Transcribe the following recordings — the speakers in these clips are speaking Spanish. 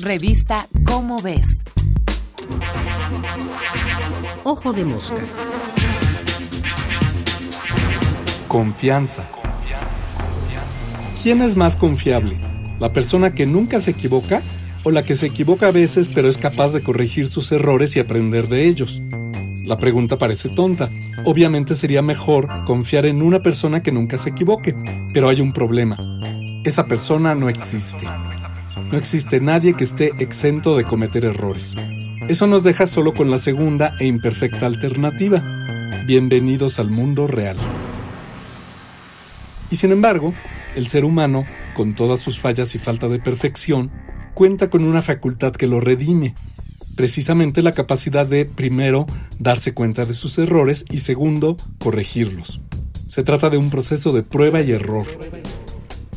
Revista Cómo ves. Ojo de mosca. Confianza. ¿Quién es más confiable? ¿La persona que nunca se equivoca o la que se equivoca a veces pero es capaz de corregir sus errores y aprender de ellos? La pregunta parece tonta. Obviamente sería mejor confiar en una persona que nunca se equivoque, pero hay un problema. Esa persona no existe. No existe nadie que esté exento de cometer errores. Eso nos deja solo con la segunda e imperfecta alternativa. Bienvenidos al mundo real. Y sin embargo, el ser humano, con todas sus fallas y falta de perfección, cuenta con una facultad que lo redime, precisamente la capacidad de, primero, darse cuenta de sus errores y segundo, corregirlos. Se trata de un proceso de prueba y error.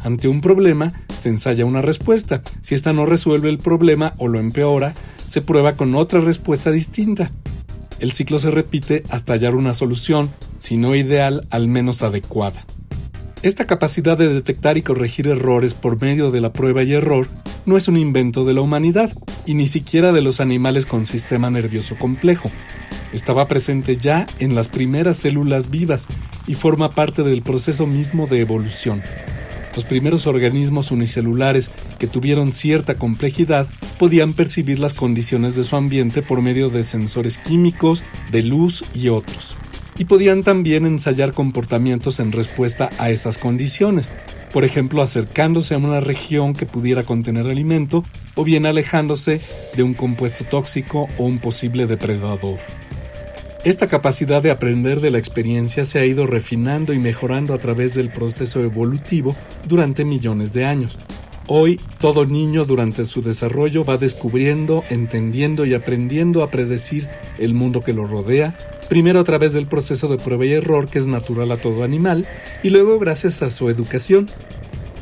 Ante un problema, se ensaya una respuesta. Si ésta no resuelve el problema o lo empeora, se prueba con otra respuesta distinta. El ciclo se repite hasta hallar una solución, si no ideal, al menos adecuada. Esta capacidad de detectar y corregir errores por medio de la prueba y error no es un invento de la humanidad y ni siquiera de los animales con sistema nervioso complejo. Estaba presente ya en las primeras células vivas y forma parte del proceso mismo de evolución. Los primeros organismos unicelulares que tuvieron cierta complejidad podían percibir las condiciones de su ambiente por medio de sensores químicos, de luz y otros y podían también ensayar comportamientos en respuesta a esas condiciones, por ejemplo acercándose a una región que pudiera contener alimento o bien alejándose de un compuesto tóxico o un posible depredador. Esta capacidad de aprender de la experiencia se ha ido refinando y mejorando a través del proceso evolutivo durante millones de años. Hoy, todo niño durante su desarrollo va descubriendo, entendiendo y aprendiendo a predecir el mundo que lo rodea, primero a través del proceso de prueba y error que es natural a todo animal, y luego gracias a su educación.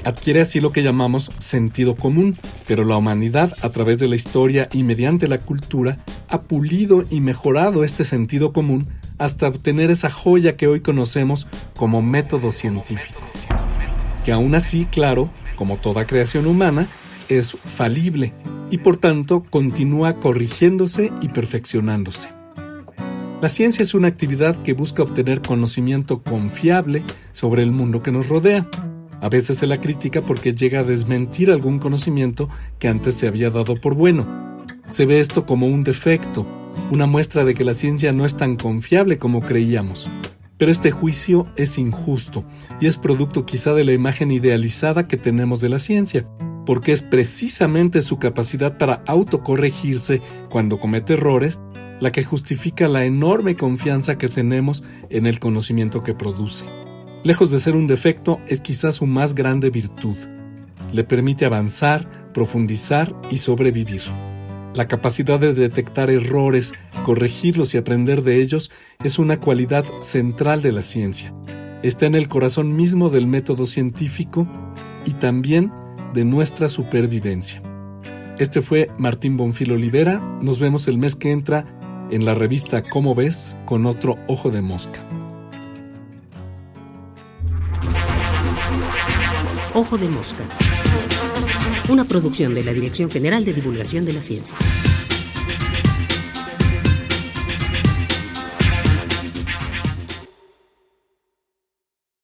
Adquiere así lo que llamamos sentido común, pero la humanidad, a través de la historia y mediante la cultura, ha pulido y mejorado este sentido común hasta obtener esa joya que hoy conocemos como método científico. Que aún así, claro, como toda creación humana, es falible y por tanto continúa corrigiéndose y perfeccionándose. La ciencia es una actividad que busca obtener conocimiento confiable sobre el mundo que nos rodea. A veces se la critica porque llega a desmentir algún conocimiento que antes se había dado por bueno. Se ve esto como un defecto, una muestra de que la ciencia no es tan confiable como creíamos. Pero este juicio es injusto y es producto quizá de la imagen idealizada que tenemos de la ciencia, porque es precisamente su capacidad para autocorregirse cuando comete errores la que justifica la enorme confianza que tenemos en el conocimiento que produce. Lejos de ser un defecto, es quizás su más grande virtud. Le permite avanzar, profundizar y sobrevivir. La capacidad de detectar errores, corregirlos y aprender de ellos es una cualidad central de la ciencia. Está en el corazón mismo del método científico y también de nuestra supervivencia. Este fue Martín Bonfil Olivera. Nos vemos el mes que entra en la revista Cómo ves con otro ojo de mosca. Ojo de mosca. Una producción de la Dirección General de Divulgación de la Ciencia.